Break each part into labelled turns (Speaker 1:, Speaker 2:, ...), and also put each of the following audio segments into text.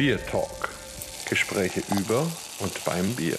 Speaker 1: Bier Talk. Gespräche über und beim Bier.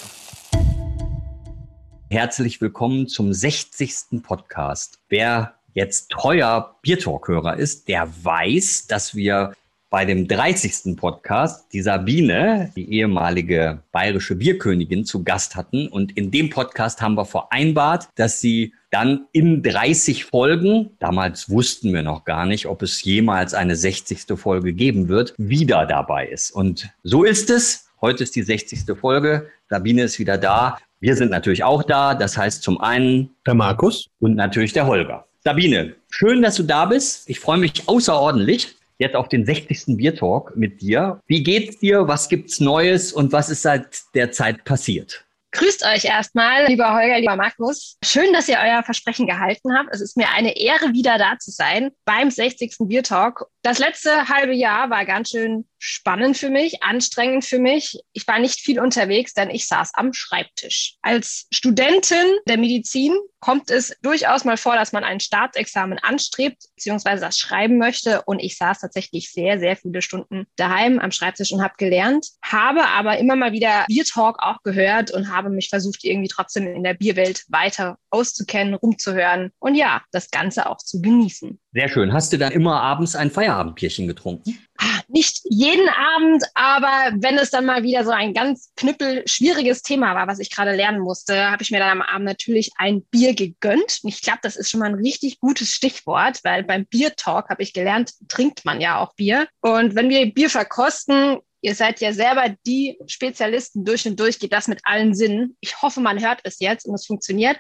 Speaker 2: Herzlich willkommen zum 60. Podcast. Wer jetzt treuer Biertalk-Hörer ist, der weiß, dass wir bei dem 30. Podcast die Sabine, die ehemalige bayerische Bierkönigin, zu Gast hatten. Und in dem Podcast haben wir vereinbart, dass sie dann in 30 Folgen, damals wussten wir noch gar nicht, ob es jemals eine 60. Folge geben wird, wieder dabei ist. Und so ist es. Heute ist die 60. Folge. Sabine ist wieder da. Wir sind natürlich auch da. Das heißt zum einen
Speaker 3: der Markus
Speaker 2: und natürlich der Holger. Sabine, schön, dass du da bist. Ich freue mich außerordentlich jetzt auf den 60. Biertalk mit dir. Wie geht's dir? Was gibt's Neues und was ist seit der Zeit passiert?
Speaker 4: Grüßt euch erstmal, lieber Holger, lieber Markus. Schön, dass ihr euer Versprechen gehalten habt. Es ist mir eine Ehre, wieder da zu sein beim 60. Biertalk. Das letzte halbe Jahr war ganz schön spannend für mich, anstrengend für mich. Ich war nicht viel unterwegs, denn ich saß am Schreibtisch. Als Studentin der Medizin kommt es durchaus mal vor, dass man ein Staatsexamen anstrebt, beziehungsweise das schreiben möchte. Und ich saß tatsächlich sehr, sehr viele Stunden daheim am Schreibtisch und habe gelernt, habe aber immer mal wieder Biertalk auch gehört und habe mich versucht, irgendwie trotzdem in der Bierwelt weiter auszukennen, rumzuhören und ja, das Ganze auch zu genießen.
Speaker 2: Sehr schön. Hast du dann immer abends ein Feierabendbierchen getrunken?
Speaker 4: Nicht jeden Abend, aber wenn es dann mal wieder so ein ganz knüppel schwieriges Thema war, was ich gerade lernen musste, habe ich mir dann am Abend natürlich ein Bier gegönnt. Und ich glaube, das ist schon mal ein richtig gutes Stichwort, weil beim Biertalk habe ich gelernt, trinkt man ja auch Bier. Und wenn wir Bier verkosten, Ihr seid ja selber die Spezialisten durch und durch, geht das mit allen Sinnen. Ich hoffe, man hört es jetzt und es funktioniert.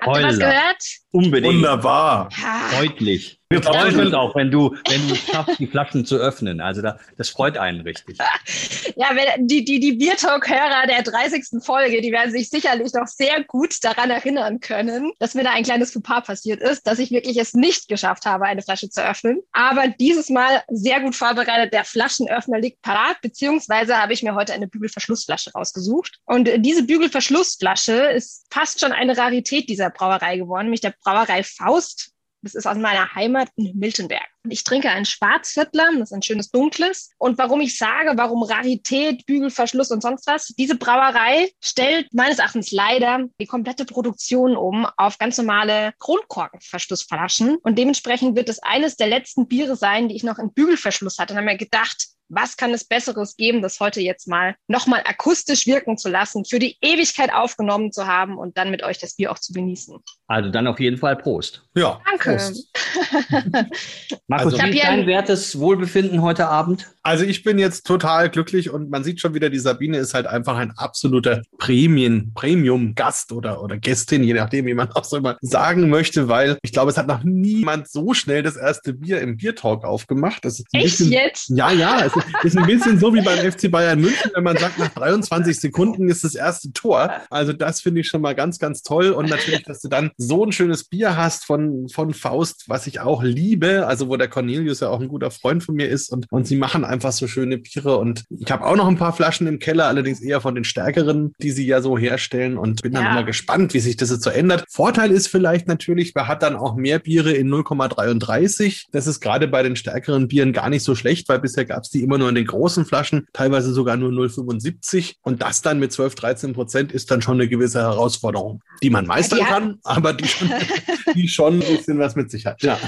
Speaker 4: Habt ihr was gehört?
Speaker 2: Unbedingt.
Speaker 3: Wunderbar.
Speaker 2: Ja. Deutlich. Wir freuen uns auch, wenn du, wenn du schaffst, die Flaschen zu öffnen. Also da, das freut einen richtig.
Speaker 4: Ja, wenn, die, die, die Biertalk-Hörer der 30. Folge, die werden sich sicherlich noch sehr gut daran erinnern können, dass mir da ein kleines Fauxpas passiert ist, dass ich wirklich es nicht geschafft habe, eine Flasche zu öffnen. Aber dieses Mal sehr gut vorbereitet. Der Flaschenöffner liegt parat, beziehungsweise habe ich mir heute eine Bügelverschlussflasche rausgesucht. Und diese Bügelverschlussflasche ist fast schon eine Rarität dieser Brauerei geworden, nämlich der Brauerei Faust das ist aus meiner Heimat in Miltenberg. Ich trinke ein Schwarzviertler, das ist ein schönes dunkles. Und warum ich sage, warum Rarität, Bügelverschluss und sonst was, diese Brauerei stellt meines Erachtens leider die komplette Produktion um auf ganz normale Kronkorkenverschlussflaschen. Und dementsprechend wird es eines der letzten Biere sein, die ich noch in Bügelverschluss hatte. Und habe mir gedacht, was kann es Besseres geben, das heute jetzt mal nochmal akustisch wirken zu lassen, für die Ewigkeit aufgenommen zu haben und dann mit euch das Bier auch zu genießen.
Speaker 2: Also dann auf jeden Fall Prost.
Speaker 3: Ja.
Speaker 4: Danke.
Speaker 2: Markus, also, wie ist dein wertes Wohlbefinden heute Abend?
Speaker 3: Also ich bin jetzt total glücklich und man sieht schon wieder, die Sabine ist halt einfach ein absoluter Premium, Premium-Gast oder, oder Gästin, je nachdem, wie man auch so immer sagen möchte, weil ich glaube, es hat noch niemand so schnell das erste Bier im Biertalk aufgemacht. Das ist
Speaker 4: Echt
Speaker 3: bisschen,
Speaker 4: jetzt?
Speaker 3: Ja, ja, es ist ein bisschen so wie beim FC Bayern München, wenn man sagt, nach 23 Sekunden ist das erste Tor. Also das finde ich schon mal ganz, ganz toll und natürlich, dass du dann so ein schönes Bier hast von, von Faust, was ich auch liebe, also wo der Cornelius ja auch ein guter Freund von mir ist und, und sie machen einfach so schöne Biere und ich habe auch noch ein paar Flaschen im Keller, allerdings eher von den stärkeren, die sie ja so herstellen und bin dann ja. immer gespannt, wie sich das jetzt so ändert. Vorteil ist vielleicht natürlich, man hat dann auch mehr Biere in 0,33. Das ist gerade bei den stärkeren Bieren gar nicht so schlecht, weil bisher gab es die immer nur in den großen Flaschen, teilweise sogar nur 0,75 und das dann mit 12, 13 Prozent ist dann schon eine gewisse Herausforderung, die man meistern ja, kann, aber die schon, die schon ein bisschen was mit sich hat. Ja.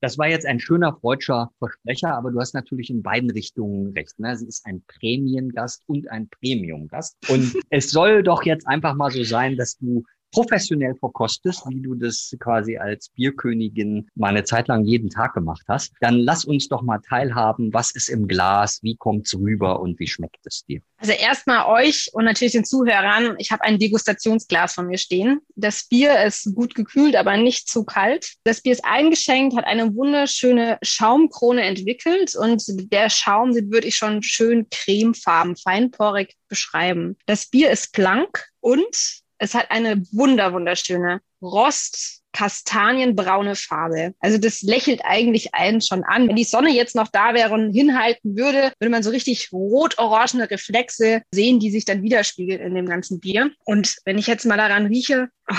Speaker 2: Das war jetzt ein schöner freudscher Versprecher, aber du hast natürlich in beiden Richtungen recht. Ne? Sie ist ein Prämiengast und ein Premiumgast. Und es soll doch jetzt einfach mal so sein, dass du professionell verkostest, wie du das quasi als Bierkönigin mal eine Zeit lang jeden Tag gemacht hast, dann lass uns doch mal teilhaben, was ist im Glas, wie kommt's rüber und wie schmeckt es dir?
Speaker 4: Also erstmal euch und natürlich den Zuhörern, ich habe ein Degustationsglas von mir stehen. Das Bier ist gut gekühlt, aber nicht zu kalt. Das Bier ist eingeschenkt, hat eine wunderschöne Schaumkrone entwickelt und der Schaum, den würde ich schon schön cremefarben, feinporig beschreiben. Das Bier ist blank und es hat eine wunder, wunderschöne Rost, kastanienbraune Farbe. Also das lächelt eigentlich einen schon an. Wenn die Sonne jetzt noch da wäre und hinhalten würde, würde man so richtig rot-orangene Reflexe sehen, die sich dann widerspiegeln in dem ganzen Bier. Und wenn ich jetzt mal daran rieche, oh,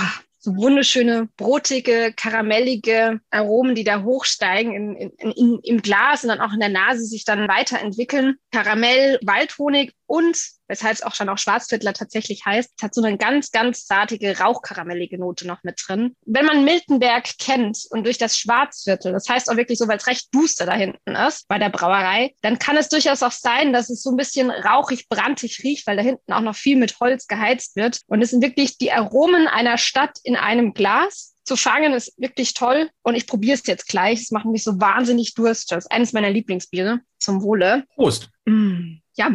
Speaker 4: So wunderschöne, brotige, karamellige Aromen, die da hochsteigen in, in, in, im Glas und dann auch in der Nase sich dann weiterentwickeln. Karamell, Waldhonig und weshalb es auch schon auch Schwarzviertler tatsächlich heißt, es hat so eine ganz, ganz sartige, rauchkaramellige Note noch mit drin. Wenn man Miltenberg kennt und durch das Schwarzviertel, das heißt auch wirklich so, weil es recht duster da hinten ist bei der Brauerei, dann kann es durchaus auch sein, dass es so ein bisschen rauchig, brandig riecht, weil da hinten auch noch viel mit Holz geheizt wird. Und es sind wirklich die Aromen einer Stadt in einem Glas zu fangen ist wirklich toll und ich probiere es jetzt gleich. Es macht mich so wahnsinnig durstig. Das ist eines meiner Lieblingsbiere. Zum Wohle.
Speaker 3: Prost.
Speaker 4: Mm, ja,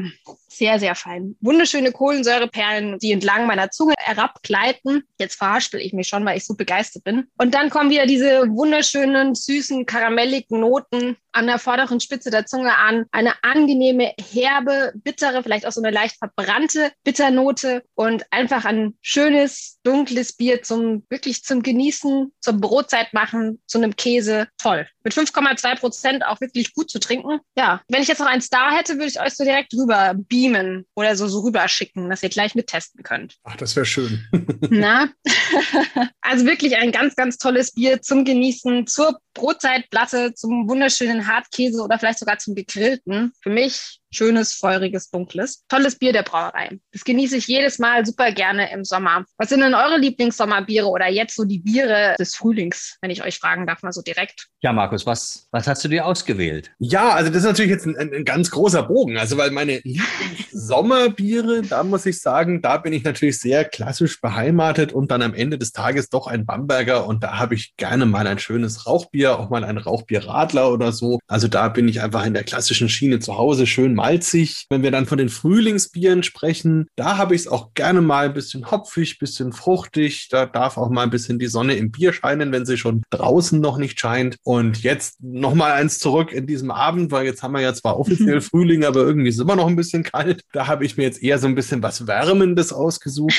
Speaker 4: sehr, sehr fein. Wunderschöne Kohlensäureperlen, die entlang meiner Zunge herabgleiten. Jetzt verhaspel ich mich schon, weil ich so begeistert bin. Und dann kommen wieder diese wunderschönen, süßen, karamelligen Noten an der vorderen Spitze der Zunge an. Eine angenehme, herbe, bittere, vielleicht auch so eine leicht verbrannte Bitternote und einfach ein schönes, dunkles Bier zum, wirklich zum Genießen, zum Brotzeit machen, zu einem Käse. Toll. Mit 5,2 Prozent auch wirklich gut zu trinken. Ja, wenn ich jetzt noch einen Star hätte, würde ich euch so direkt rüber beamen oder so, so rüberschicken, dass ihr gleich mittesten könnt.
Speaker 3: Ach, das wäre schön.
Speaker 4: Na? also wirklich ein ganz, ganz tolles Bier zum Genießen, zur Brotzeitplatte, zum wunderschönen Hartkäse oder vielleicht sogar zum gegrillten. Für mich schönes, feuriges, dunkles. Tolles Bier der Brauerei. Das genieße ich jedes Mal super gerne im Sommer. Was sind denn eure Lieblingssommerbiere oder jetzt so die Biere des Frühlings, wenn ich euch fragen darf, mal so direkt?
Speaker 2: Ja, Markus, was, was hast du dir ausgewählt?
Speaker 3: Ja, also das ist natürlich jetzt ein, ein, ein ganz großer Bogen. Also, weil meine Lieblingssommerbiere, da muss ich sagen, da bin ich natürlich sehr klassisch beheimatet und dann am Ende des Tages doch ein Bamberger und da habe ich gerne mal ein schönes Rauchbier, auch mal ein Rauchbierradler oder so. Also da bin ich einfach in der klassischen Schiene zu Hause, schön malzig. Wenn wir dann von den Frühlingsbieren sprechen, da habe ich es auch gerne mal ein bisschen hopfig, bisschen fruchtig. Da darf auch mal ein bisschen die Sonne im Bier scheinen, wenn sie schon draußen noch nicht scheint. Und jetzt noch mal eins zurück in diesem Abend, weil jetzt haben wir ja zwar offiziell Frühling, aber irgendwie ist es immer noch ein bisschen kalt. Da habe ich mir jetzt eher so ein bisschen was Wärmendes ausgesucht.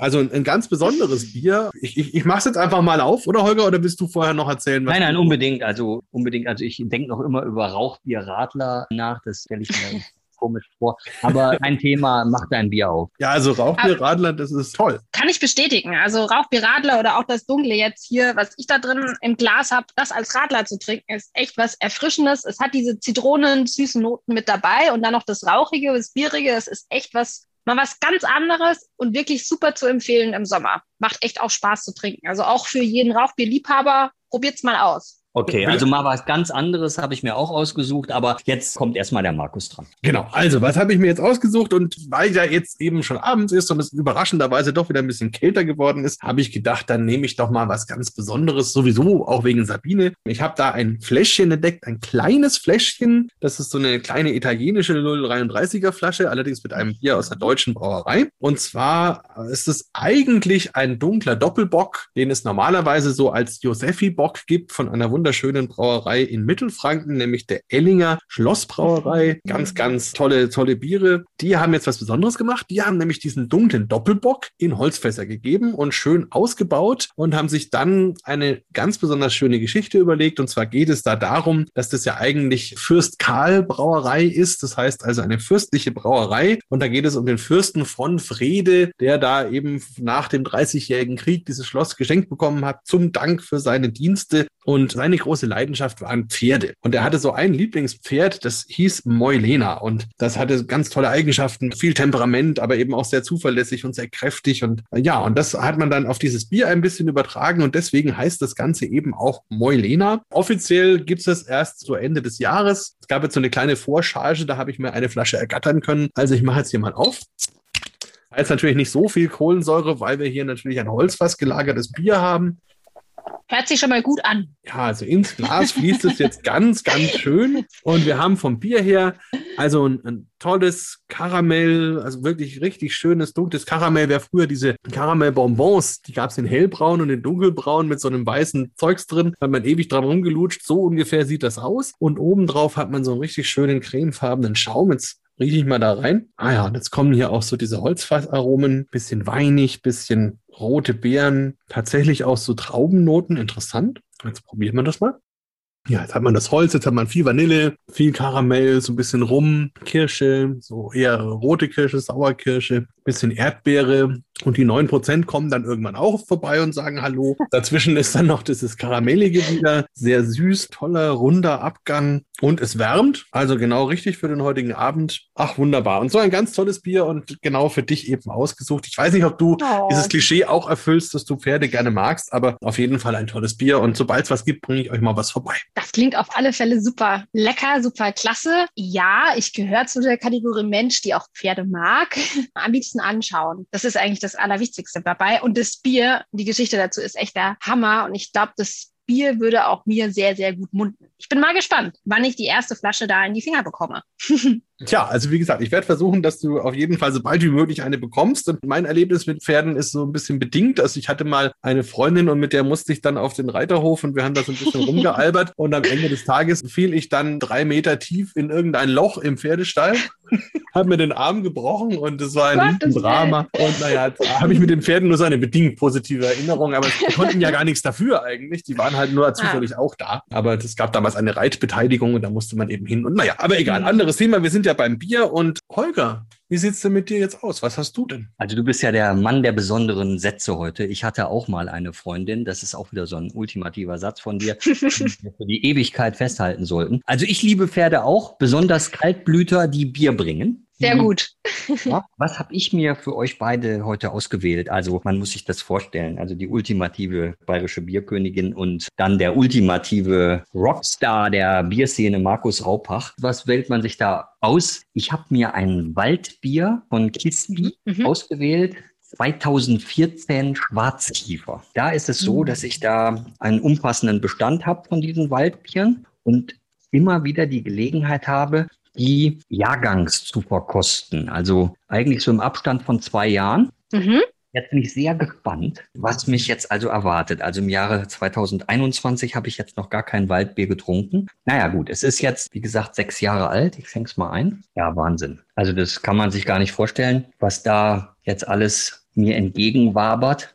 Speaker 3: also ein, ein, ganz besonderes Bier. Ich, ich, ich mache es jetzt einfach mal auf, oder Holger? Oder willst du vorher noch erzählen?
Speaker 2: nein, nein, unbedingt. Also unbedingt. Also ich denke noch immer über Rauchbier-Radler nach. Das stelle ich mir komisch vor. Aber ein Thema macht ein Bier auf.
Speaker 3: Ja, also Rauchbierradler, das ist toll.
Speaker 4: Kann ich bestätigen. Also Rauchbierradler oder auch das Dunkle jetzt hier, was ich da drin im Glas habe, das als Radler zu trinken, ist echt was Erfrischendes. Es hat diese Zitronen, süßen Noten mit dabei und dann noch das Rauchige, das Bierige. Es ist echt was mal was ganz anderes und wirklich super zu empfehlen im Sommer. Macht echt auch Spaß zu trinken. Also auch für jeden Rauchbierliebhaber, probiert's mal aus.
Speaker 2: Okay, also mal was ganz anderes habe ich mir auch ausgesucht, aber jetzt kommt erstmal der Markus dran.
Speaker 3: Genau, also was habe ich mir jetzt ausgesucht und weil ja jetzt eben schon abends ist und es überraschenderweise doch wieder ein bisschen kälter geworden ist, habe ich gedacht, dann nehme ich doch mal was ganz Besonderes, sowieso auch wegen Sabine. Ich habe da ein Fläschchen entdeckt, ein kleines Fläschchen, das ist so eine kleine italienische 033er Flasche, allerdings mit einem Bier aus der deutschen Brauerei. Und zwar ist es eigentlich ein dunkler Doppelbock, den es normalerweise so als Josefi-Bock gibt von einer wunderschönen Brauerei in Mittelfranken, nämlich der Ellinger Schlossbrauerei. Ganz, ganz tolle, tolle Biere. Die haben jetzt was Besonderes gemacht. Die haben nämlich diesen dunklen Doppelbock in Holzfässer gegeben und schön ausgebaut und haben sich dann eine ganz besonders schöne Geschichte überlegt. Und zwar geht es da darum, dass das ja eigentlich Fürst Karl Brauerei ist. Das heißt also eine fürstliche Brauerei. Und da geht es um den Fürsten von Frede, der da eben nach dem Dreißigjährigen Krieg dieses Schloss geschenkt bekommen hat, zum Dank für seine Dienste. Und seine große Leidenschaft waren Pferde. Und er hatte so ein Lieblingspferd, das hieß Moilena. Und das hatte ganz tolle Eigenschaften, viel Temperament, aber eben auch sehr zuverlässig und sehr kräftig. Und ja, und das hat man dann auf dieses Bier ein bisschen übertragen. Und deswegen heißt das Ganze eben auch Moilena. Offiziell gibt es das erst so Ende des Jahres. Es gab jetzt so eine kleine Vorcharge, da habe ich mir eine Flasche ergattern können. Also ich mache jetzt hier mal auf. Ist natürlich nicht so viel Kohlensäure, weil wir hier natürlich ein Holzfass gelagertes Bier haben.
Speaker 4: Hört sich schon mal gut an.
Speaker 3: Ja, also ins Glas fließt es jetzt ganz, ganz schön. Und wir haben vom Bier her also ein, ein tolles Karamell, also wirklich richtig schönes, dunkles Karamell. Wer früher diese Karamellbonbons, die gab es in hellbraun und in dunkelbraun mit so einem weißen Zeugs drin, hat man ewig dran rumgelutscht. So ungefähr sieht das aus. Und obendrauf hat man so einen richtig schönen cremefarbenen Schaum. Jetzt rieche ich mal da rein. Ah ja, jetzt kommen hier auch so diese Holzfassaromen, bisschen weinig, bisschen rote Beeren, tatsächlich auch so Traubennoten, interessant. Jetzt probieren wir das mal. Ja, jetzt hat man das Holz, jetzt hat man viel Vanille, viel Karamell, so ein bisschen Rum, Kirsche, so eher rote Kirsche, Sauerkirsche, bisschen Erdbeere. Und die 9% kommen dann irgendwann auch vorbei und sagen Hallo. Dazwischen ist dann noch dieses Karamellige wieder. Sehr süß, toller, runder Abgang. Und es wärmt. Also genau richtig für den heutigen Abend. Ach, wunderbar. Und so ein ganz tolles Bier und genau für dich eben ausgesucht. Ich weiß nicht, ob du oh. dieses Klischee auch erfüllst, dass du Pferde gerne magst, aber auf jeden Fall ein tolles Bier. Und sobald es was gibt, bringe ich euch mal was vorbei.
Speaker 4: Das klingt auf alle Fälle super lecker, super klasse. Ja, ich gehöre zu der Kategorie Mensch, die auch Pferde mag. Am liebsten anschauen. Das ist eigentlich das Allerwichtigste dabei. Und das Bier, die Geschichte dazu ist echt der Hammer. Und ich glaube, das Bier würde auch mir sehr, sehr gut munden. Ich bin mal gespannt, wann ich die erste Flasche da in die Finger bekomme.
Speaker 3: Tja, also wie gesagt, ich werde versuchen, dass du auf jeden Fall so bald wie möglich eine bekommst. Und mein Erlebnis mit Pferden ist so ein bisschen bedingt. Also ich hatte mal eine Freundin und mit der musste ich dann auf den Reiterhof und wir haben da so ein bisschen rumgealbert. Und am Ende des Tages fiel ich dann drei Meter tief in irgendein Loch im Pferdestall, habe mir den Arm gebrochen und es war ein Drama. Und naja, habe ich mit den Pferden nur so eine bedingt positive Erinnerung, aber sie konnten ja gar nichts dafür eigentlich. Die waren halt nur ah. zufällig ah. auch da. Aber es gab damals eine Reitbeteiligung und da musste man eben hin. Und naja, aber egal, anderes Thema. Wir sind ja ja beim Bier. Und Holger, wie sieht es denn mit dir jetzt aus? Was hast du denn?
Speaker 2: Also du bist ja der Mann der besonderen Sätze heute. Ich hatte auch mal eine Freundin. Das ist auch wieder so ein ultimativer Satz von dir, den wir für die Ewigkeit festhalten sollten. Also ich liebe Pferde auch, besonders Kaltblüter, die Bier bringen.
Speaker 4: Sehr gut.
Speaker 2: Ja, was habe ich mir für euch beide heute ausgewählt? Also man muss sich das vorstellen. Also die ultimative bayerische Bierkönigin und dann der ultimative Rockstar der Bierszene, Markus Raupach. Was wählt man sich da aus? Ich habe mir ein Waldbier von Kispi mhm. mhm. ausgewählt. 2014 Schwarzkiefer. Da ist es so, mhm. dass ich da einen umfassenden Bestand habe von diesen Waldbieren und immer wieder die Gelegenheit habe, die Jahrgangs zu verkosten. Also eigentlich so im Abstand von zwei Jahren. Mhm. Jetzt bin ich sehr gespannt, was mich jetzt also erwartet. Also im Jahre 2021 habe ich jetzt noch gar kein Waldbier getrunken. Naja gut, es ist jetzt, wie gesagt, sechs Jahre alt. Ich fäng's mal ein. Ja, Wahnsinn. Also das kann man sich gar nicht vorstellen, was da jetzt alles mir entgegenwabert.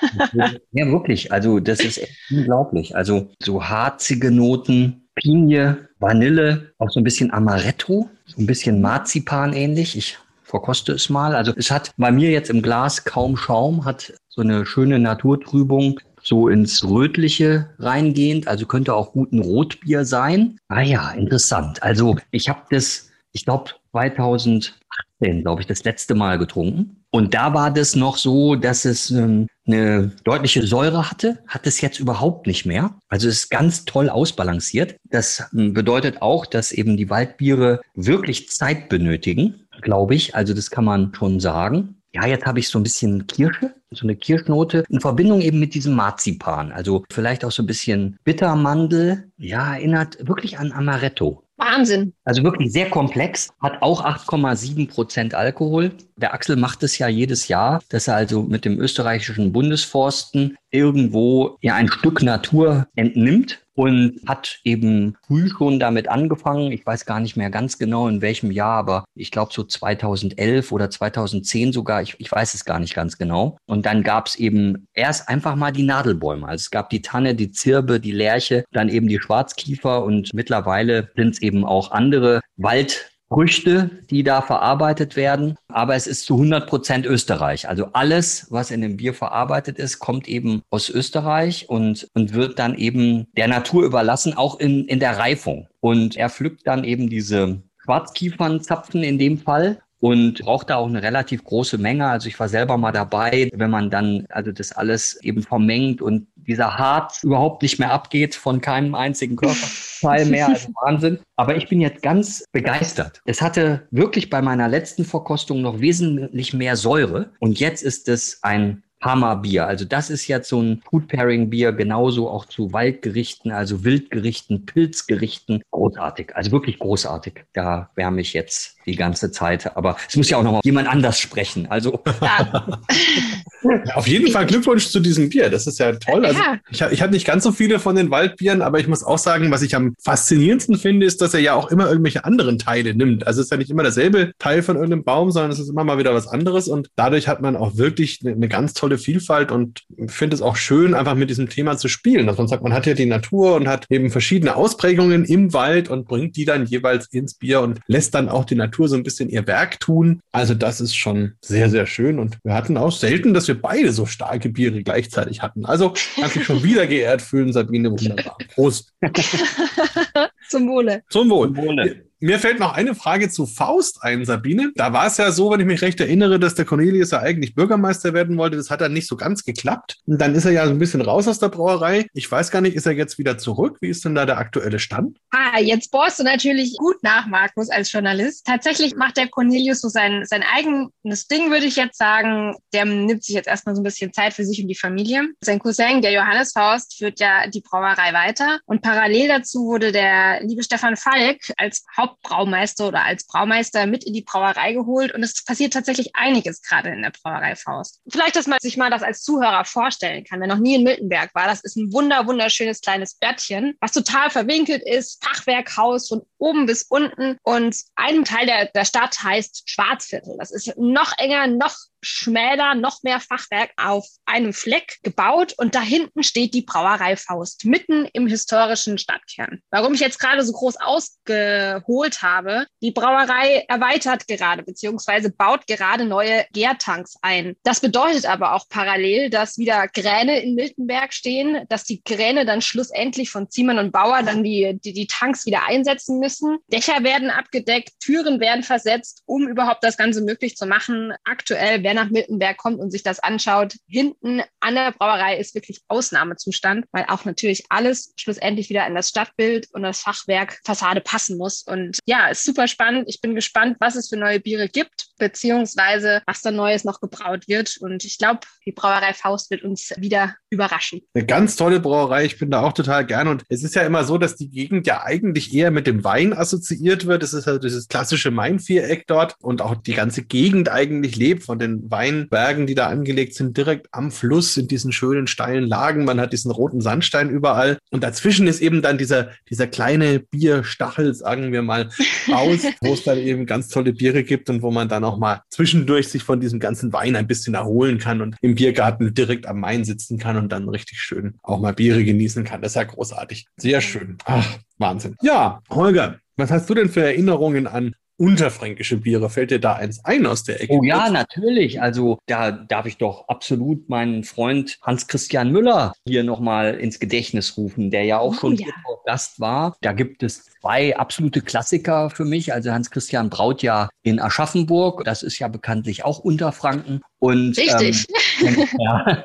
Speaker 2: ja, wirklich. Also das ist echt unglaublich. Also so harzige Noten, Pinie, Vanille, auch so ein bisschen Amaretto, so ein bisschen Marzipan ähnlich. Ich verkoste es mal. Also es hat bei mir jetzt im Glas kaum Schaum, hat so eine schöne Naturtrübung, so ins Rötliche reingehend, also könnte auch gut ein Rotbier sein. Ah ja, interessant. Also ich habe das, ich glaube 2018, glaube ich, das letzte Mal getrunken. Und da war das noch so, dass es ähm, eine deutliche Säure hatte, hat es jetzt überhaupt nicht mehr. Also ist ganz toll ausbalanciert. Das ähm, bedeutet auch, dass eben die Waldbiere wirklich Zeit benötigen, glaube ich. Also das kann man schon sagen. Ja, jetzt habe ich so ein bisschen Kirsche, so eine Kirschnote in Verbindung eben mit diesem Marzipan. Also vielleicht auch so ein bisschen Bittermandel. Ja, erinnert wirklich an Amaretto.
Speaker 4: Wahnsinn.
Speaker 2: Also wirklich sehr komplex, hat auch 8,7 Prozent Alkohol. Der Axel macht es ja jedes Jahr, dass er also mit dem österreichischen Bundesforsten irgendwo ja ein Stück Natur entnimmt und hat eben früh schon damit angefangen. Ich weiß gar nicht mehr ganz genau in welchem Jahr, aber ich glaube so 2011 oder 2010 sogar. Ich, ich weiß es gar nicht ganz genau. Und dann gab es eben erst einfach mal die Nadelbäume. Also es gab die Tanne, die Zirbe, die Lerche, dann eben die Schwarzkiefer und mittlerweile sind es eben auch andere Wald Früchte, die da verarbeitet werden. Aber es ist zu 100 Prozent Österreich. Also alles, was in dem Bier verarbeitet ist, kommt eben aus Österreich und, und wird dann eben der Natur überlassen, auch in, in der Reifung. Und er pflückt dann eben diese Schwarzkiefernzapfen in dem Fall und braucht da auch eine relativ große Menge. Also ich war selber mal dabei, wenn man dann also das alles eben vermengt und dieser Harz überhaupt nicht mehr abgeht von keinem einzigen Körperteil mehr. Also Wahnsinn. Aber ich bin jetzt ganz begeistert. Es hatte wirklich bei meiner letzten Verkostung noch wesentlich mehr Säure. Und jetzt ist es ein Hammerbier. Also das ist jetzt so ein Food Pairing Bier, genauso auch zu Waldgerichten, also Wildgerichten, Pilzgerichten. Großartig, also wirklich großartig. Da wärme ich jetzt die ganze Zeit. Aber es muss ja auch noch mal jemand anders sprechen. Also. Ja.
Speaker 3: Auf jeden Fall Glückwunsch zu diesem Bier. Das ist ja toll. Also,
Speaker 4: Ja.
Speaker 3: ich, ich habe nicht ganz so viele von den Waldbieren, aber ich muss auch sagen, was ich am faszinierendsten finde, ist, dass er ja auch immer irgendwelche anderen Teile nimmt. Also es ist ja nicht immer derselbe Teil von irgendeinem Baum, sondern es ist immer mal wieder was anderes. Und dadurch hat man auch wirklich eine, eine ganz tolle Vielfalt und finde es auch schön, einfach mit diesem Thema zu spielen. Dass man sagt, man hat ja die Natur und hat eben verschiedene Ausprägungen im Wald und bringt die dann jeweils ins Bier und lässt dann auch die Natur so ein bisschen ihr Werk tun. Also das ist schon sehr, sehr schön. Und wir hatten auch selten, dass wir beide so starke Biere gleichzeitig hatten. Also kannst dich schon wieder geehrt fühlen, Sabine. Wunderbar. Prost.
Speaker 4: Zum Wohle.
Speaker 3: Zum Wohl.
Speaker 2: Wohle.
Speaker 3: Mir fällt noch eine Frage zu Faust ein, Sabine. Da war es ja so, wenn ich mich recht erinnere, dass der Cornelius ja eigentlich Bürgermeister werden wollte. Das hat dann nicht so ganz geklappt. Und dann ist er ja so ein bisschen raus aus der Brauerei. Ich weiß gar nicht, ist er jetzt wieder zurück? Wie ist denn da der aktuelle Stand?
Speaker 4: Ah, jetzt bohrst du natürlich gut nach, Markus, als Journalist. Tatsächlich macht der Cornelius so sein, sein eigenes Ding, würde ich jetzt sagen. Der nimmt sich jetzt erstmal so ein bisschen Zeit für sich und die Familie. Sein Cousin, der Johannes Faust, führt ja die Brauerei weiter. Und parallel dazu wurde der liebe Stefan Falk als Hauptbraumeister oder als Braumeister mit in die Brauerei geholt. Und es passiert tatsächlich einiges gerade in der Brauerei Faust. Vielleicht, dass man sich mal das als Zuhörer vorstellen kann, wer noch nie in Miltenberg war. Das ist ein wunder, wunderschönes kleines Bärtchen, was total verwinkelt ist. Fachwerkhaus von oben bis unten. Und ein Teil der, der Stadt heißt Schwarzviertel. Das ist noch enger, noch schmäler, noch mehr Fachwerk auf einem Fleck gebaut und da hinten steht die Brauerei Faust, mitten im historischen Stadtkern. Warum ich jetzt gerade so groß ausgeholt habe, die Brauerei erweitert gerade, beziehungsweise baut gerade neue Gärtanks ein. Das bedeutet aber auch parallel, dass wieder Kräne in Miltenberg stehen, dass die Kräne dann schlussendlich von Ziemann und Bauer dann die, die, die Tanks wieder einsetzen müssen. Dächer werden abgedeckt, Türen werden versetzt, um überhaupt das Ganze möglich zu machen. Aktuell, wer nach Miltenberg kommt und sich das anschaut, hinten an der Brauerei ist wirklich Ausnahmezustand, weil auch natürlich alles schlussendlich wieder in das Stadtbild und das Fachwerk Fassade passen muss. Und ja, ist super spannend. Ich bin gespannt, was es für neue Biere gibt, beziehungsweise was da Neues noch gebraut wird. Und ich glaube, die Brauerei Faust wird uns wieder überraschen.
Speaker 3: Eine ganz tolle Brauerei. Ich bin da auch total gern. Und es ist ja immer so, dass die Gegend ja eigentlich eher mit dem Wein assoziiert wird. Es ist halt dieses klassische Mainviereck dort und auch die ganze Gegend eigentlich lebt von den Weinbergen, die da angelegt sind, direkt am Fluss in diesen schönen steilen Lagen. Man hat diesen roten Sandstein überall. Und dazwischen ist eben dann dieser, dieser kleine Bierstachel, sagen wir mal, aus, wo es dann eben ganz tolle Biere gibt und wo man dann auch mal zwischendurch sich von diesem ganzen Wein ein bisschen erholen kann und im Biergarten direkt am Main sitzen kann und dann richtig schön auch mal Biere genießen kann. Das ist ja großartig. Sehr schön. Ach, Wahnsinn. Ja, Holger, was hast du denn für Erinnerungen an unterfränkische Biere? Fällt dir da eins ein aus der Ecke?
Speaker 2: Oh ja, natürlich. Also da darf ich doch absolut meinen Freund Hans-Christian Müller hier nochmal ins Gedächtnis rufen, der ja auch
Speaker 4: Oh
Speaker 2: schon
Speaker 4: ja.
Speaker 2: hier Gast war. Da gibt es zwei absolute Klassiker für mich. Also Hans-Christian braut ja in Aschaffenburg. Das ist ja bekanntlich auch Unterfranken. Und,
Speaker 4: Richtig.
Speaker 2: Ähm, und, ja.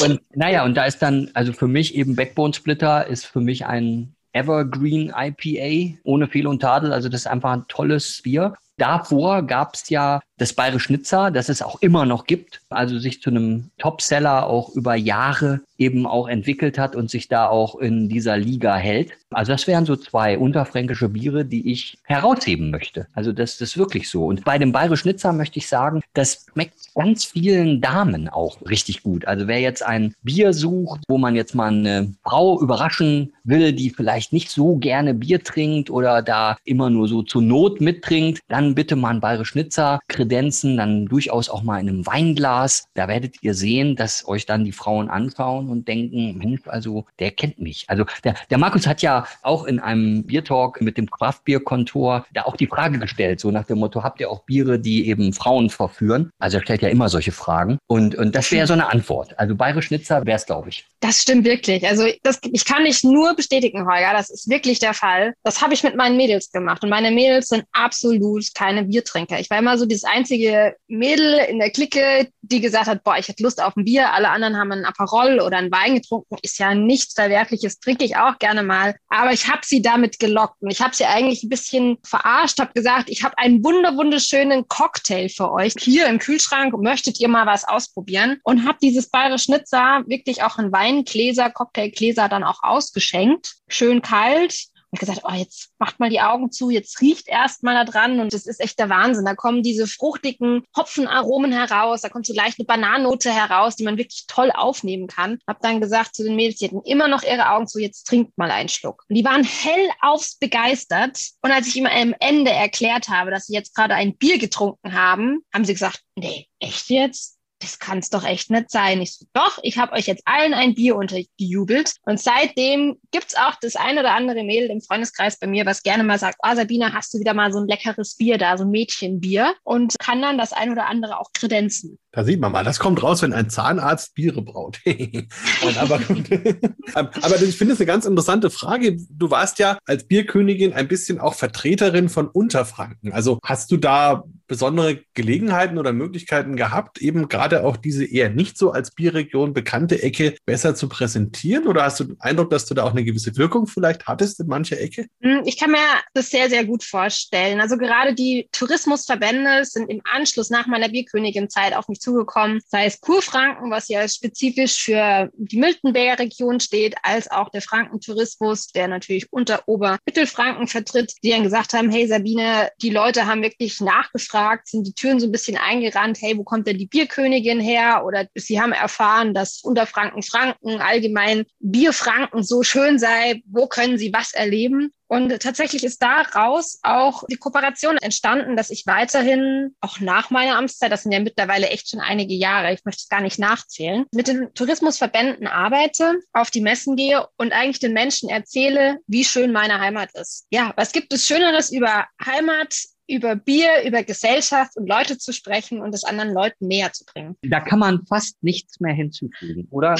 Speaker 2: und naja, und da ist dann, also für mich eben Backbone Splitter ist für mich ein Evergreen IPA ohne Fehl und Tadel. Also das ist einfach ein tolles Bier. Davor gab es ja das Bayerisch Schnitzer, das es auch immer noch gibt, also sich zu einem Topseller auch über Jahre eben auch entwickelt hat und sich da auch in dieser Liga hält. Also das wären so zwei unterfränkische Biere, die ich herausheben möchte. Also das, das ist wirklich so. Und bei dem Bayerisch Schnitzer möchte ich sagen, das schmeckt ganz vielen Damen auch richtig gut. Also wer jetzt ein Bier sucht, wo man jetzt mal eine Frau überraschen will, die vielleicht nicht so gerne Bier trinkt oder da immer nur so zur Not mittrinkt, dann bitte mal ein Bayerisch Schnitzer kredenzen, dann durchaus auch mal in einem Weinglas. Da werdet ihr sehen, dass euch dann die Frauen anschauen und denken, Mensch, also der kennt mich. Also der, der Markus hat ja auch in einem Biertalk mit dem Craftbierkontor da auch die Frage gestellt, so nach dem Motto, habt ihr auch Biere, die eben Frauen verführen? Also er stellt ja immer solche Fragen. Und, und das wäre so eine Antwort. Also Bayerisch Schnitzer wäre es, glaube ich.
Speaker 4: Das stimmt wirklich. Also das, ich kann dich nur bestätigen, Holger. Das ist wirklich der Fall. Das habe ich mit meinen Mädels gemacht. Und meine Mädels sind absolut keine Biertrinker. Ich war immer so dieses einzige Mädel in der Clique, die gesagt hat, boah, ich hätte Lust auf ein Bier. Alle anderen haben ein Aperol oder einen Wein getrunken. Ist ja nichts Verwerfliches, trinke ich auch gerne mal. Aber ich habe sie damit gelockt und ich habe sie eigentlich ein bisschen verarscht, habe gesagt, ich habe einen wunder wunderschönen Cocktail für euch hier im Kühlschrank. Möchtet ihr mal was ausprobieren? Und habe dieses Bayerisch Schnitzer wirklich auch in Weingläser, Cocktailgläser dann auch ausgeschenkt. Schön kalt. Hat gesagt, oh, jetzt macht mal die Augen zu, jetzt riecht erst mal da dran und das ist echt der Wahnsinn. Da kommen diese fruchtigen Hopfenaromen heraus, da kommt so leicht eine Bananennote heraus, die man wirklich toll aufnehmen kann. Hab dann gesagt zu den Mädels, die hatten immer noch ihre Augen zu, jetzt trinkt mal einen Schluck. Und die waren hellaufs begeistert. Und als ich ihm am Ende erklärt habe, dass sie jetzt gerade ein Bier getrunken haben, haben sie gesagt, nee, echt jetzt? Das kann es doch echt nicht sein. Ich so, doch, ich habe euch jetzt allen ein Bier untergejubelt. Und seitdem gibt's auch das ein oder andere Mädel im Freundeskreis bei mir, was gerne mal sagt, oh, Sabina, hast du wieder mal so ein leckeres Bier da, so ein Mädchenbier? Und kann dann das ein oder andere auch kredenzen.
Speaker 3: Da sieht man mal, das kommt raus, wenn ein Zahnarzt Biere braut. aber, aber ich finde es eine ganz interessante Frage. Du warst ja als Bierkönigin ein bisschen auch Vertreterin von Unterfranken. Also hast du da besondere Gelegenheiten oder Möglichkeiten gehabt, eben gerade auch diese eher nicht so als Bierregion bekannte Ecke besser zu präsentieren? Oder hast du den Eindruck, dass du da auch eine gewisse Wirkung vielleicht hattest in mancher Ecke?
Speaker 4: Hm, ich kann mir das sehr, sehr gut vorstellen. Also gerade die Tourismusverbände sind im Anschluss nach meiner Bierkönigin-Zeit auf mich zugekommen, sei es Kurfranken, was ja spezifisch für die Miltenberger Region steht, als auch der Frankentourismus, der natürlich unter Obermittelfranken vertritt, die dann gesagt haben, hey Sabine, die Leute haben wirklich nachgefragt, gefragt, sind die Türen so ein bisschen eingerannt, hey, wo kommt denn die Bierkönigin her? Oder sie haben erfahren, dass unter Franken Franken allgemein Bierfranken so schön sei, wo können sie was erleben? Und tatsächlich ist daraus auch die Kooperation entstanden, dass ich weiterhin, auch nach meiner Amtszeit, das sind ja mittlerweile echt schon einige Jahre, ich möchte es gar nicht nachzählen, mit den Tourismusverbänden arbeite, auf die Messen gehe und eigentlich den Menschen erzähle, wie schön meine Heimat ist. Ja, was gibt es Schöneres über Heimat über Bier, über Gesellschaft und Leute zu sprechen und es anderen Leuten näher zu bringen.
Speaker 2: Da kann man fast nichts mehr hinzufügen, oder?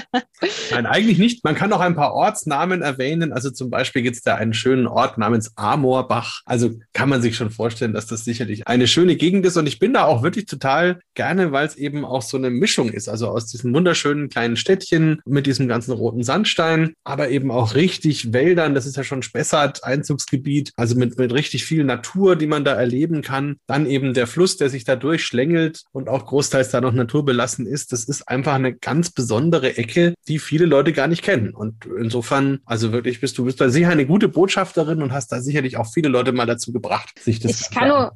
Speaker 3: Nein, eigentlich nicht. Man kann noch ein paar Ortsnamen erwähnen. Also zum Beispiel gibt es da einen schönen Ort namens Amorbach. Also kann man sich schon vorstellen, dass das sicherlich eine schöne Gegend ist. Und ich bin da auch wirklich total gerne, weil es eben auch so eine Mischung ist. Also aus diesem wunderschönen kleinen Städtchen mit diesem ganzen roten Sandstein, aber eben auch richtig Wäldern. Das ist ja schon Spessart, Einzugsgebiet. Also mit, mit richtig viel Natur Natur, die man da erleben kann. Dann eben der Fluss, der sich da durchschlängelt und auch großteils da noch naturbelassen ist. Das ist einfach eine ganz besondere Ecke, die viele Leute gar nicht kennen. Und insofern, also wirklich bist du bist da sicher eine gute Botschafterin und hast da sicherlich auch viele Leute mal dazu gebracht, sich das
Speaker 4: ich kann nur,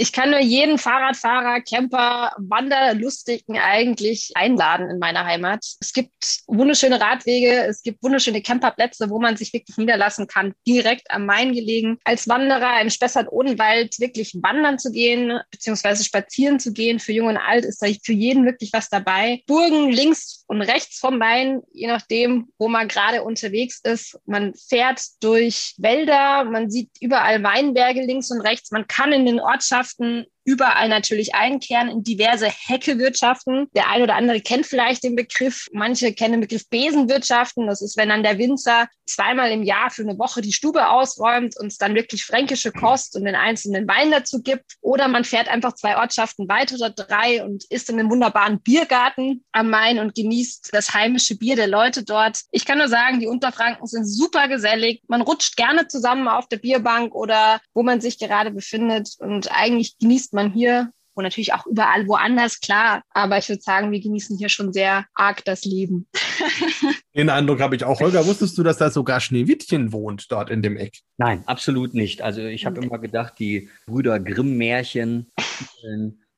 Speaker 4: ich kann nur jeden Fahrradfahrer, Camper, Wanderlustigen eigentlich einladen in meiner Heimat. Es gibt wunderschöne Radwege, es gibt wunderschöne Camperplätze, wo man sich wirklich niederlassen kann, direkt am Main gelegen. Als Wanderer im Spessart-Odenwald wirklich wandern zu gehen, beziehungsweise spazieren zu gehen, für Jung und Alt ist da für jeden wirklich was dabei. Burgen links und rechts vom Main, je nachdem, wo man gerade unterwegs ist. Man fährt durch Wälder, man sieht überall Weinberge links und rechts. Man kann in den Ortschaften Wirtschaften überall natürlich einkehren in diverse Heckewirtschaften. Der eine oder andere kennt vielleicht den Begriff. Manche kennen den Begriff Besenwirtschaften. Das ist, wenn dann der Winzer zweimal im Jahr für eine Woche die Stube ausräumt und es dann wirklich fränkische Kost und den einzelnen Wein dazu gibt. Oder man fährt einfach zwei Ortschaften weiter oder drei und isst in einem wunderbaren Biergarten am Main und genießt das heimische Bier der Leute dort. Ich kann nur sagen, die Unterfranken sind super gesellig. Man rutscht gerne zusammen auf der Bierbank oder wo man sich gerade befindet und eigentlich genießt man hier und natürlich auch überall woanders, klar. Aber ich würde sagen, wir genießen hier schon sehr arg das Leben.
Speaker 3: Den Eindruck habe ich auch. Holger, wusstest du, dass da sogar Schneewittchen wohnt dort in dem Eck?
Speaker 2: Nein, absolut nicht. Also ich habe immer gedacht, die Brüder Grimm-Märchen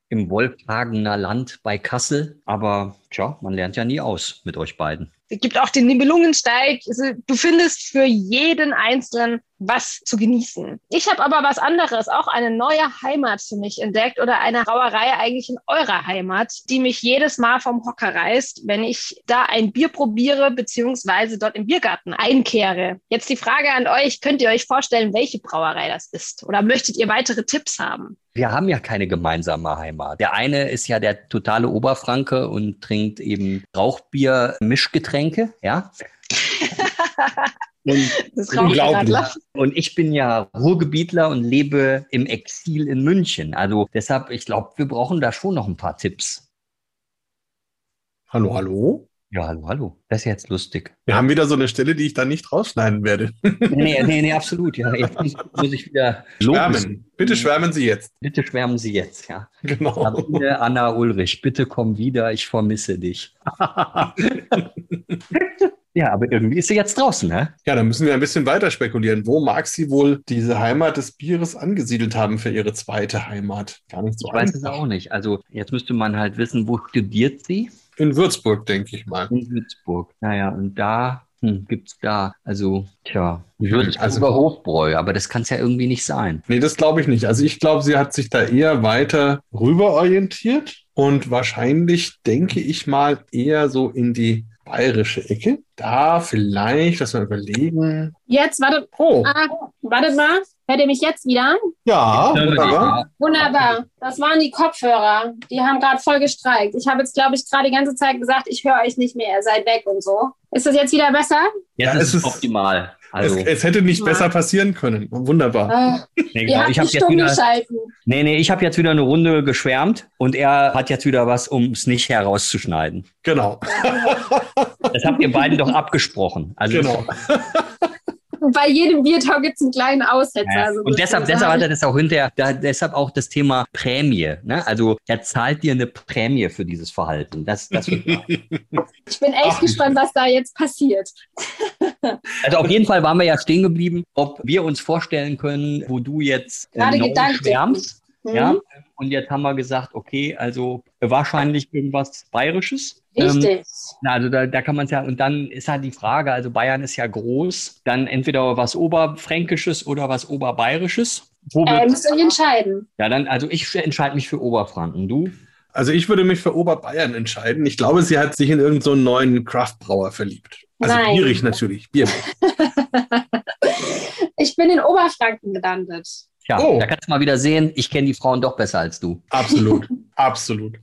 Speaker 2: im Wolfhagener Land bei Kassel. Aber tja, man lernt ja nie aus mit euch beiden.
Speaker 4: Es gibt auch den Nibelungensteig. Also, du findest für jeden Einzelnen was zu genießen. Ich habe aber was anderes, auch eine neue Heimat für mich entdeckt oder eine Brauerei eigentlich in eurer Heimat, die mich jedes Mal vom Hocker reißt, wenn ich da ein Bier probiere beziehungsweise dort im Biergarten einkehre. Jetzt die Frage an euch, könnt ihr euch vorstellen, welche Brauerei das ist oder möchtet ihr weitere Tipps haben?
Speaker 2: Wir haben ja keine gemeinsame Heimat. Der eine ist ja der totale Oberfranke und trinkt eben Rauchbier, Mischgetränke, ja. Und, unglaublich. und ich bin ja Ruhrgebietler und lebe im Exil in München. Also deshalb, ich glaube, wir brauchen da schon noch ein paar Tipps.
Speaker 3: Hallo, hallo?
Speaker 2: Ja, hallo, hallo. Das ist jetzt lustig.
Speaker 3: Wir haben wieder so eine Stelle, die ich dann nicht rausschneiden werde.
Speaker 2: nee, nee, nee, absolut. Ja, jetzt muss, ich wieder
Speaker 3: schwärmen. Bitte schwärmen Sie jetzt.
Speaker 2: Bitte schwärmen Sie jetzt, ja.
Speaker 3: Genau.
Speaker 2: Sabine Anna Ulrich, bitte komm wieder, ich vermisse dich. Ja, aber irgendwie ist sie jetzt draußen, ne?
Speaker 3: Ja, dann müssen wir ein bisschen weiter spekulieren. Wo mag sie wohl diese Heimat des Bieres angesiedelt haben für ihre zweite Heimat? Gar nicht so
Speaker 2: Ich weiß es auch nicht. Also jetzt müsste man halt wissen, wo studiert sie?
Speaker 3: In Würzburg, denke ich mal.
Speaker 2: In Würzburg. Naja, und da hm, gibt's da, also, tja, ich würde
Speaker 3: also-
Speaker 2: über Hofbräu, aber das kann es ja irgendwie nicht sein.
Speaker 3: Nee, das glaube ich nicht. Also ich glaube, sie hat sich da eher weiter rüber orientiert und wahrscheinlich, denke ich mal, eher so in die bayerische Ecke. Da vielleicht, lass mal überlegen.
Speaker 4: Jetzt, wartet,
Speaker 3: Oh,
Speaker 4: ah, wartet mal. Hört ihr mich jetzt wieder?
Speaker 3: ja, wunderbar.
Speaker 4: Wunderbar. Das waren die Kopfhörer. Die haben gerade voll gestreikt. Ich habe jetzt, glaube ich, gerade die ganze Zeit gesagt, ich höre euch nicht mehr, seid weg und so. Ist das jetzt wieder besser?
Speaker 2: Jetzt
Speaker 3: Ja,
Speaker 2: ist
Speaker 3: es
Speaker 2: optimal. Also,
Speaker 3: es, es hätte nicht
Speaker 4: Ja.
Speaker 3: besser passieren können. Wunderbar.
Speaker 4: Ah,
Speaker 2: nee,
Speaker 4: ihr
Speaker 2: genau,
Speaker 4: habt
Speaker 2: ich habe jetzt wieder, nee, nee, ich habe jetzt wieder eine Runde geschwärmt und er hat jetzt wieder was, um es nicht herauszuschneiden.
Speaker 3: Genau.
Speaker 2: Das habt ihr beiden doch abgesprochen. Also
Speaker 3: Genau.
Speaker 4: Bei jedem Biertau gibt es einen kleinen Aussetzer.
Speaker 2: Ja.
Speaker 4: also
Speaker 2: Und deshalb, deshalb hat er das auch hinterher, da, deshalb auch das Thema Prämie. Ne? Also er zahlt dir eine Prämie für dieses Verhalten. Das, das wird.
Speaker 4: Ich bin echt
Speaker 3: Ach,
Speaker 4: gespannt, was da jetzt passiert.
Speaker 2: Also auf jeden Fall waren wir ja stehen geblieben, ob wir uns vorstellen können, wo du jetzt äh,
Speaker 4: Gerade gedanklich.
Speaker 2: schwärmst.
Speaker 4: Mhm.
Speaker 2: Ja? Und jetzt haben wir gesagt, okay, also wahrscheinlich irgendwas Bayerisches. Ähm,
Speaker 4: Richtig.
Speaker 2: na, also da, da kann man es ja, und dann ist halt die Frage, also Bayern ist ja groß, dann entweder was Oberfränkisches oder was Oberbayerisches. Wo
Speaker 4: äh, müsst ihr euch entscheiden.
Speaker 2: ja, dann, also ich entscheide mich für Oberfranken. Du?
Speaker 3: Also ich würde mich für Oberbayern entscheiden. Ich glaube, sie hat sich in irgendeinen so neuen Craftbrauer verliebt. Also
Speaker 4: Nein.
Speaker 3: bierig natürlich. Bier.
Speaker 4: Ich bin in Oberfranken gelandet.
Speaker 2: Tja,
Speaker 3: Oh.
Speaker 2: da kannst du mal wieder sehen, ich kenne die Frauen doch besser als du.
Speaker 3: Absolut. Absolut.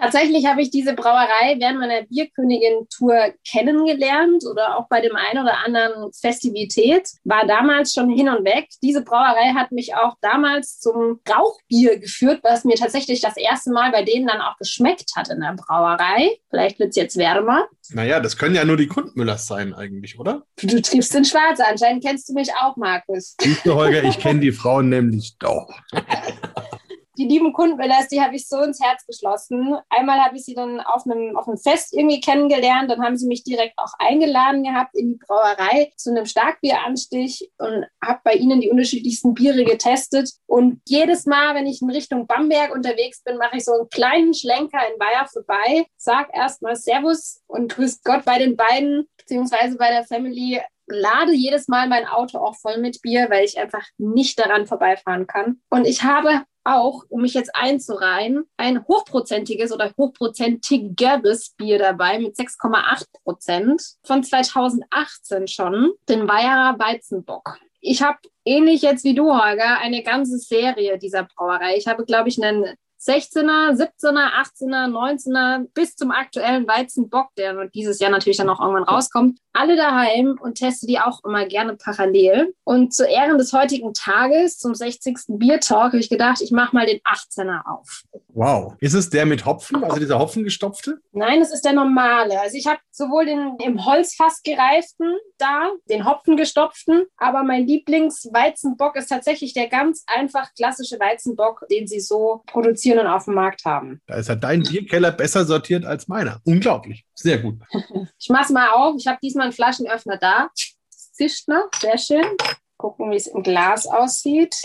Speaker 4: Tatsächlich habe ich diese Brauerei während meiner Bierkönigin-Tour kennengelernt oder auch bei dem einen oder anderen Festivität. War damals schon hin und weg. Diese Brauerei hat mich auch damals zum Rauchbier geführt, was mir tatsächlich das erste Mal bei denen dann auch geschmeckt hat in der Brauerei. Vielleicht wird es jetzt wärmer.
Speaker 3: Naja, das können ja nur die Kundmüllers sein eigentlich, oder?
Speaker 4: Du, triebst in Schwarz. Anscheinend kennst du mich auch, Markus.
Speaker 3: Siehst du, Holger, ich kenne die Frauen nämlich doch.
Speaker 4: die lieben Kundmüllers, die habe ich so ins Herz geschlossen. Einmal habe ich sie dann auf einem, auf einem Fest irgendwie kennengelernt, dann haben sie mich direkt auch eingeladen gehabt in die Brauerei zu einem Starkbieranstich und habe bei ihnen die unterschiedlichsten Biere getestet. Und jedes Mal, wenn ich in Richtung Bamberg unterwegs bin, mache ich so einen kleinen Schlenker in Bayer vorbei, sag erstmal Servus und grüßt Gott bei den beiden, beziehungsweise bei der Family lade jedes Mal mein Auto auch voll mit Bier, weil ich einfach nicht daran vorbeifahren kann. Und ich habe auch, um mich jetzt einzureihen, ein hochprozentiges oder hochprozentigeres Bier dabei mit 6,8 Prozent von 2018 schon, den Weierer Weizenbock. Ich habe ähnlich jetzt wie du, Holger, eine ganze Serie dieser Brauerei. Ich habe, glaube ich, einen 16er, 17er, 18er, 19er bis zum aktuellen Weizenbock, der dieses Jahr natürlich dann auch irgendwann rauskommt, alle daheim und teste die auch immer gerne parallel. Und zu Ehren des heutigen Tages, zum 60. Biertalk, habe ich gedacht, ich mache mal den 18er auf.
Speaker 3: Wow. Ist es der mit Hopfen, also dieser Hopfengestopfte?
Speaker 4: Nein, das ist der normale. Also ich habe sowohl den im Holzfass gereiften da, den Hopfengestopften, aber mein Lieblingsweizenbock ist tatsächlich der ganz einfach klassische Weizenbock, den sie so produzieren und auf dem Markt haben.
Speaker 3: Da ist ja dein Bierkeller besser sortiert als meiner. Unglaublich. Sehr gut.
Speaker 4: Ich mach's mal auf. Ich habe diesmal einen Flaschenöffner da. Es zischt noch, sehr schön. Gucken, wie es im Glas aussieht.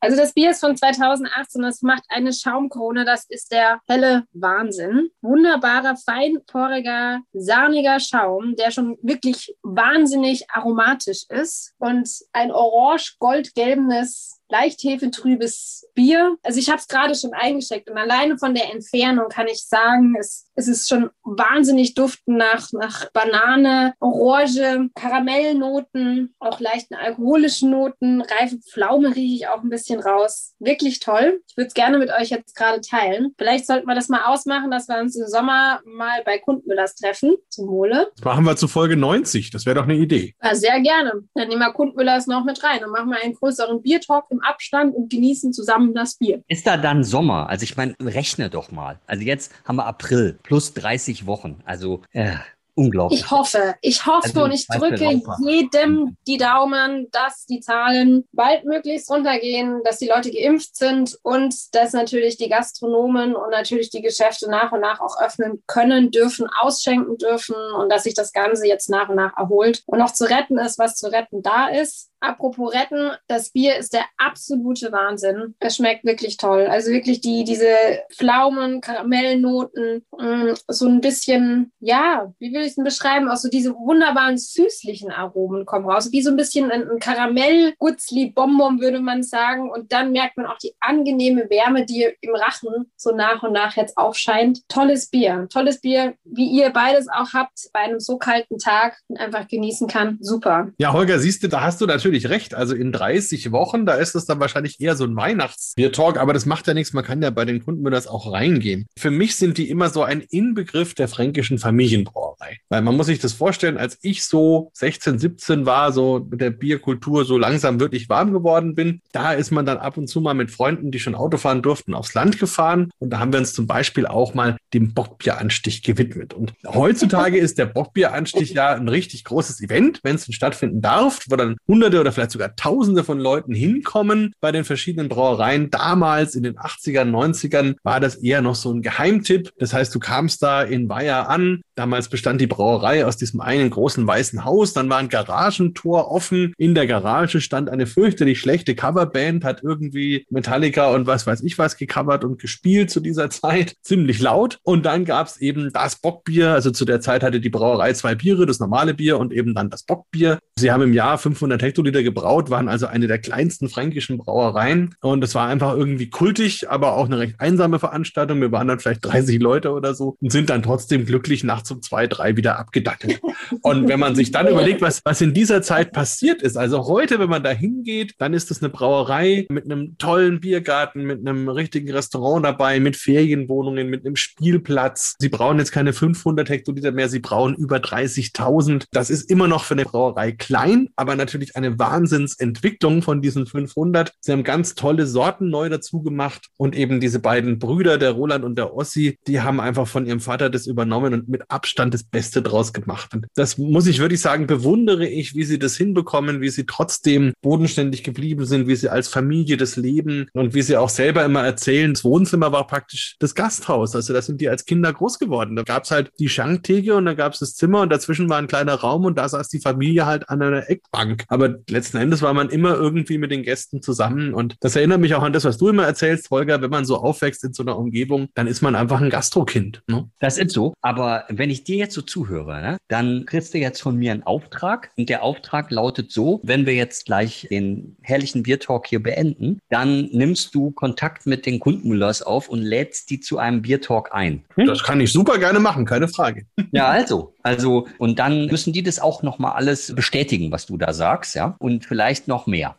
Speaker 4: Also das Bier ist von 2018, das macht eine Schaumkrone, das ist der helle Wahnsinn. Wunderbarer, feinporiger, sahniger Schaum, der schon wirklich wahnsinnig aromatisch ist und ein orange-goldgelbenes leicht hefetrübes Bier. Also ich habe es gerade schon eingeschickt und alleine von der Entfernung kann ich sagen, es, es ist schon wahnsinnig duftend nach, nach Banane, Orange, Karamellnoten, auch leichten alkoholischen Noten, reife Pflaume rieche ich auch ein bisschen raus. Wirklich toll. Ich würde es gerne mit euch jetzt gerade teilen. Vielleicht sollten wir das mal ausmachen, dass wir uns im Sommer mal bei Kundmüllers treffen. Zum.
Speaker 3: Das machen wir zu Folge 90. Das wäre doch eine Idee.
Speaker 4: Ja, sehr gerne. Dann nehmen wir Kundmüllers noch mit rein. Dann machen wir einen größeren Biertalk im Abstand und genießen zusammen das Bier.
Speaker 2: Ist da dann Sommer? Also ich meine, rechne doch mal. Also jetzt haben wir April plus 30 Wochen. Also äh, unglaublich.
Speaker 4: Ich hoffe, ich hoffe
Speaker 2: Also
Speaker 4: und ich drücke jedem die Daumen, dass die Zahlen baldmöglichst runtergehen, dass die Leute geimpft sind und dass natürlich die Gastronomen und natürlich die Geschäfte nach und nach auch öffnen können, dürfen, ausschenken dürfen und dass sich das Ganze jetzt nach und nach erholt und noch zu retten ist, was zu retten da ist. Apropos retten, das Bier ist der absolute Wahnsinn. Es schmeckt wirklich toll. Also wirklich die, diese Pflaumen, Karamellnoten, mh, so ein bisschen, ja, wie will ich es denn beschreiben? Auch so diese wunderbaren süßlichen Aromen kommen raus. Wie so ein bisschen ein, ein Karamell, Gutzli, Bonbon würde man sagen. Und dann merkt man auch die angenehme Wärme, die im Rachen so nach und nach jetzt aufscheint. Tolles Bier. Tolles Bier, wie ihr beides auch habt, bei einem so kalten Tag und einfach genießen kann. Super.
Speaker 3: Ja, Holger, siehst du, da hast du natürlich recht. Also in 30 Wochen, da ist es dann wahrscheinlich eher so ein Weihnachtsbier-Talk, aber das macht ja nichts. Man kann ja bei den Kundenmüllers auch reingehen. Für mich sind die immer so ein Inbegriff der fränkischen Familienbrauerei. Weil man muss sich das vorstellen, als ich so 16, 17 war, so mit der Bierkultur so langsam wirklich warm geworden bin, da ist man dann ab und zu mal mit Freunden, die schon Auto fahren durften, aufs Land gefahren. Und da haben wir uns zum Beispiel auch mal dem Bockbieranstich gewidmet. Und heutzutage ist der Bockbieranstich ja ein richtig großes Event, wenn es denn stattfinden darf, wo dann hunderte oder vielleicht sogar tausende von Leuten hinkommen bei den verschiedenen Brauereien. Damals in den 80ern, 90ern war das eher noch so ein Geheimtipp. Das heißt, du kamst da in Weiher an. Damals bestand die Brauerei aus diesem einen großen weißen Haus. Dann war ein Garagentor offen. In der Garage stand eine fürchterlich schlechte Coverband, hat irgendwie Metallica und was weiß ich was gecovert und gespielt zu dieser Zeit. Ziemlich laut. Und dann gab es eben das Bockbier. Also zu der Zeit hatte die Brauerei zwei Biere, das normale Bier und eben dann das Bockbier. Sie haben im Jahr 500 Hektoliter gebraut, waren also eine der kleinsten fränkischen Brauereien. Und es war einfach irgendwie kultig, aber auch eine recht einsame Veranstaltung. Wir waren dann vielleicht 30 Leute oder so und sind dann trotzdem glücklich nachts um zwei, drei wieder abgedackelt. Und wenn man sich dann überlegt, was, was in dieser Zeit passiert ist, also heute, wenn man da hingeht, dann ist es eine Brauerei mit einem tollen Biergarten, mit einem richtigen Restaurant dabei, mit Ferienwohnungen, mit einem Spielplatz. Sie brauchen jetzt keine 500 Hektoliter mehr, sie brauchen über 30.000. Das ist immer noch für eine Brauerei klein, aber natürlich eine Wahnsinnsentwicklung von diesen 500. Sie haben ganz tolle Sorten neu dazu gemacht und eben diese beiden Brüder, der Roland und der Ossi, die haben einfach von ihrem Vater das übernommen und mit Abstand das Beste draus gemacht. Und das muss ich wirklich sagen, bewundere ich, wie sie das hinbekommen, wie sie trotzdem bodenständig geblieben sind, wie sie als Familie das leben und wie sie auch selber immer erzählen, das Wohnzimmer war praktisch das Gasthaus. Also da sind die als Kinder groß geworden. Da gab es halt die Schanktheke und da gab es das Zimmer und dazwischen war ein kleiner Raum und da saß die Familie halt an einer Eckbank. Aber letzten Endes war man immer irgendwie mit den Gästen zusammen und das erinnert mich auch an das, was du immer erzählst, Holger, wenn man so aufwächst in so einer Umgebung, dann ist man einfach ein Gastrokind. Ne?
Speaker 2: Das ist so. Aber wenn ich dir jetzt so zuhöre, ne, dann kriegst du jetzt von mir einen Auftrag. Und der Auftrag lautet so, wenn wir jetzt gleich den herrlichen Biertalk hier beenden, dann nimmst du Kontakt mit den Kundenmüllers auf und lädst die zu einem Biertalk ein. Hm?
Speaker 3: Das kann ich super gerne machen, keine Frage.
Speaker 2: Ja, also. Also, und dann müssen die das auch nochmal alles bestätigen, was du da sagst, ja. Und vielleicht noch mehr.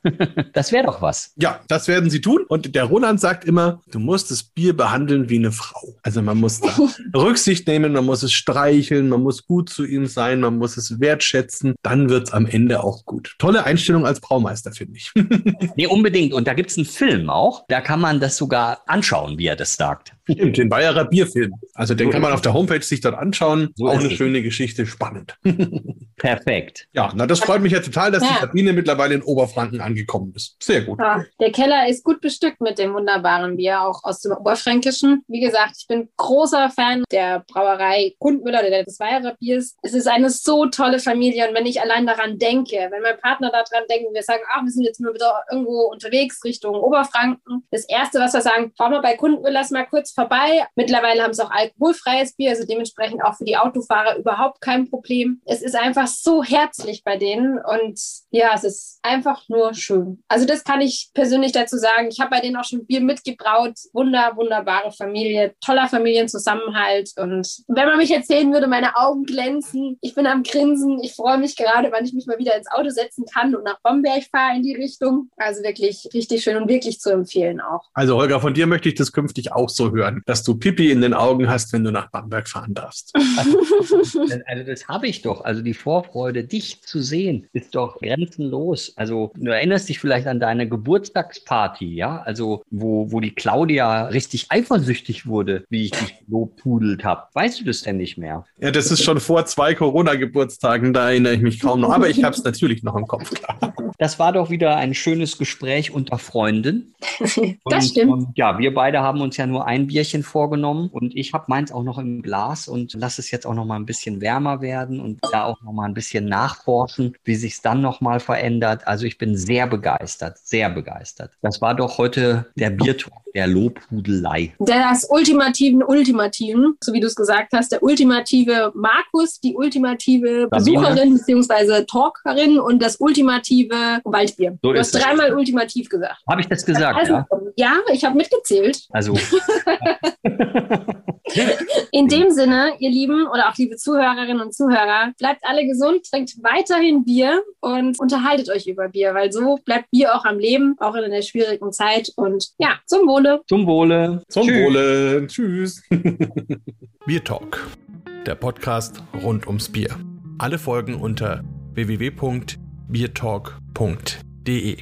Speaker 2: das wäre doch was.
Speaker 3: Ja, das werden sie tun. Und der Roland sagt immer, du musst das Bier behandeln wie eine Frau. Also man muss da Rücksicht nehmen, man muss es streicheln, man muss gut zu ihm sein, man muss es wertschätzen. Dann wird es am Ende auch gut. Tolle Einstellung als Braumeister, finde ich.
Speaker 2: Nee, unbedingt. Und da gibt's einen Film auch. Da kann man das sogar anschauen, wie er das sagt.
Speaker 3: Stimmt, den Bayerer Bierfilm. Also den kann man auf der Homepage sich dort anschauen.
Speaker 2: So
Speaker 3: auch eine
Speaker 2: es.
Speaker 3: schöne Geschichte, spannend.
Speaker 2: Perfekt.
Speaker 3: Ja, na, das freut mich ja total, dass die
Speaker 4: Ja.
Speaker 3: Sabine mittlerweile in Oberfranken angekommen ist. Sehr gut.
Speaker 4: Ja, der Keller ist gut bestückt mit dem wunderbaren Bier, auch aus dem Oberfränkischen. Wie gesagt, ich bin großer Fan der Brauerei Kundmüller oder des Weiherer Biers. Es ist eine so tolle Familie und wenn ich allein daran denke, wenn mein Partner daran denkt, wir sagen, ach, wir sind jetzt nur wieder irgendwo unterwegs Richtung Oberfranken. Das Erste, was wir sagen, fahren wir bei Kundmüllers mal kurz vorbei. Mittlerweile haben sie auch alkoholfreies Bier, also dementsprechend auch für die Autofahrer überhaupt kein Problem. Es ist einfach so herzlich bei denen und ja, es ist einfach nur schön. Also das kann ich persönlich dazu sagen. Ich habe bei denen auch schon Bier mitgebraut. Wunder, wunderbare Familie, toller Familienzusammenhalt und wenn man mich erzählen würde, meine Augen glänzen. Ich bin am Grinsen. Ich freue mich gerade, wann ich mich mal wieder ins Auto setzen kann und nach Bomberg fahre in die Richtung. Also wirklich richtig schön und wirklich zu empfehlen auch.
Speaker 3: Also Holger, von dir möchte ich das künftig auch so hören. Hören, dass du Pipi in den Augen hast, wenn du nach Bamberg fahren darfst.
Speaker 2: Also das habe ich doch. Also die Vorfreude, dich zu sehen, ist doch grenzenlos. Also du erinnerst dich vielleicht an deine Geburtstagsparty, ja? Also wo, wo die Claudia richtig eifersüchtig wurde, wie ich dich lobpudelt habe. Weißt du das denn nicht mehr?
Speaker 3: Ja, das ist schon vor zwei Corona-Geburtstagen, da erinnere ich mich kaum noch. Aber ich habe es natürlich noch im Kopf. Klar.
Speaker 2: Das war doch wieder ein schönes Gespräch unter Freunden.
Speaker 4: das
Speaker 2: Und,
Speaker 4: stimmt.
Speaker 2: ähm, ja, wir beide haben uns ja nur ein Bierchen vorgenommen und ich habe meins auch noch im Glas und lass es jetzt auch noch mal ein bisschen wärmer werden und da auch noch mal ein bisschen nachforschen, wie sich es dann noch mal verändert. Also ich bin sehr begeistert, sehr begeistert. Das war doch heute der Biertalk der Lobhudelei.
Speaker 4: Das ultimativen Ultimativen, so wie du es gesagt hast, der ultimative Markus, die ultimative. Besucherin bzw. Talkerin und das ultimative Waldbier.
Speaker 2: So
Speaker 4: du hast dreimal ultimativ gesagt.
Speaker 2: Habe ich das gesagt,
Speaker 4: also,
Speaker 2: ja?
Speaker 4: ja, ich habe mitgezählt.
Speaker 2: Also
Speaker 4: In dem Sinne, ihr Lieben oder auch liebe Zuhörerinnen und Zuhörer, bleibt alle gesund, trinkt weiterhin Bier und unterhaltet euch über Bier, weil so bleibt Bier auch am Leben, auch in der schwierigen Zeit. Und ja, zum Wohle.
Speaker 2: zum Wohle.
Speaker 3: Zum
Speaker 2: Tschüss.
Speaker 3: Wohle. Tschüss. Bier Talk, der Podcast rund ums Bier. Alle Folgen unter www.biertalk.de.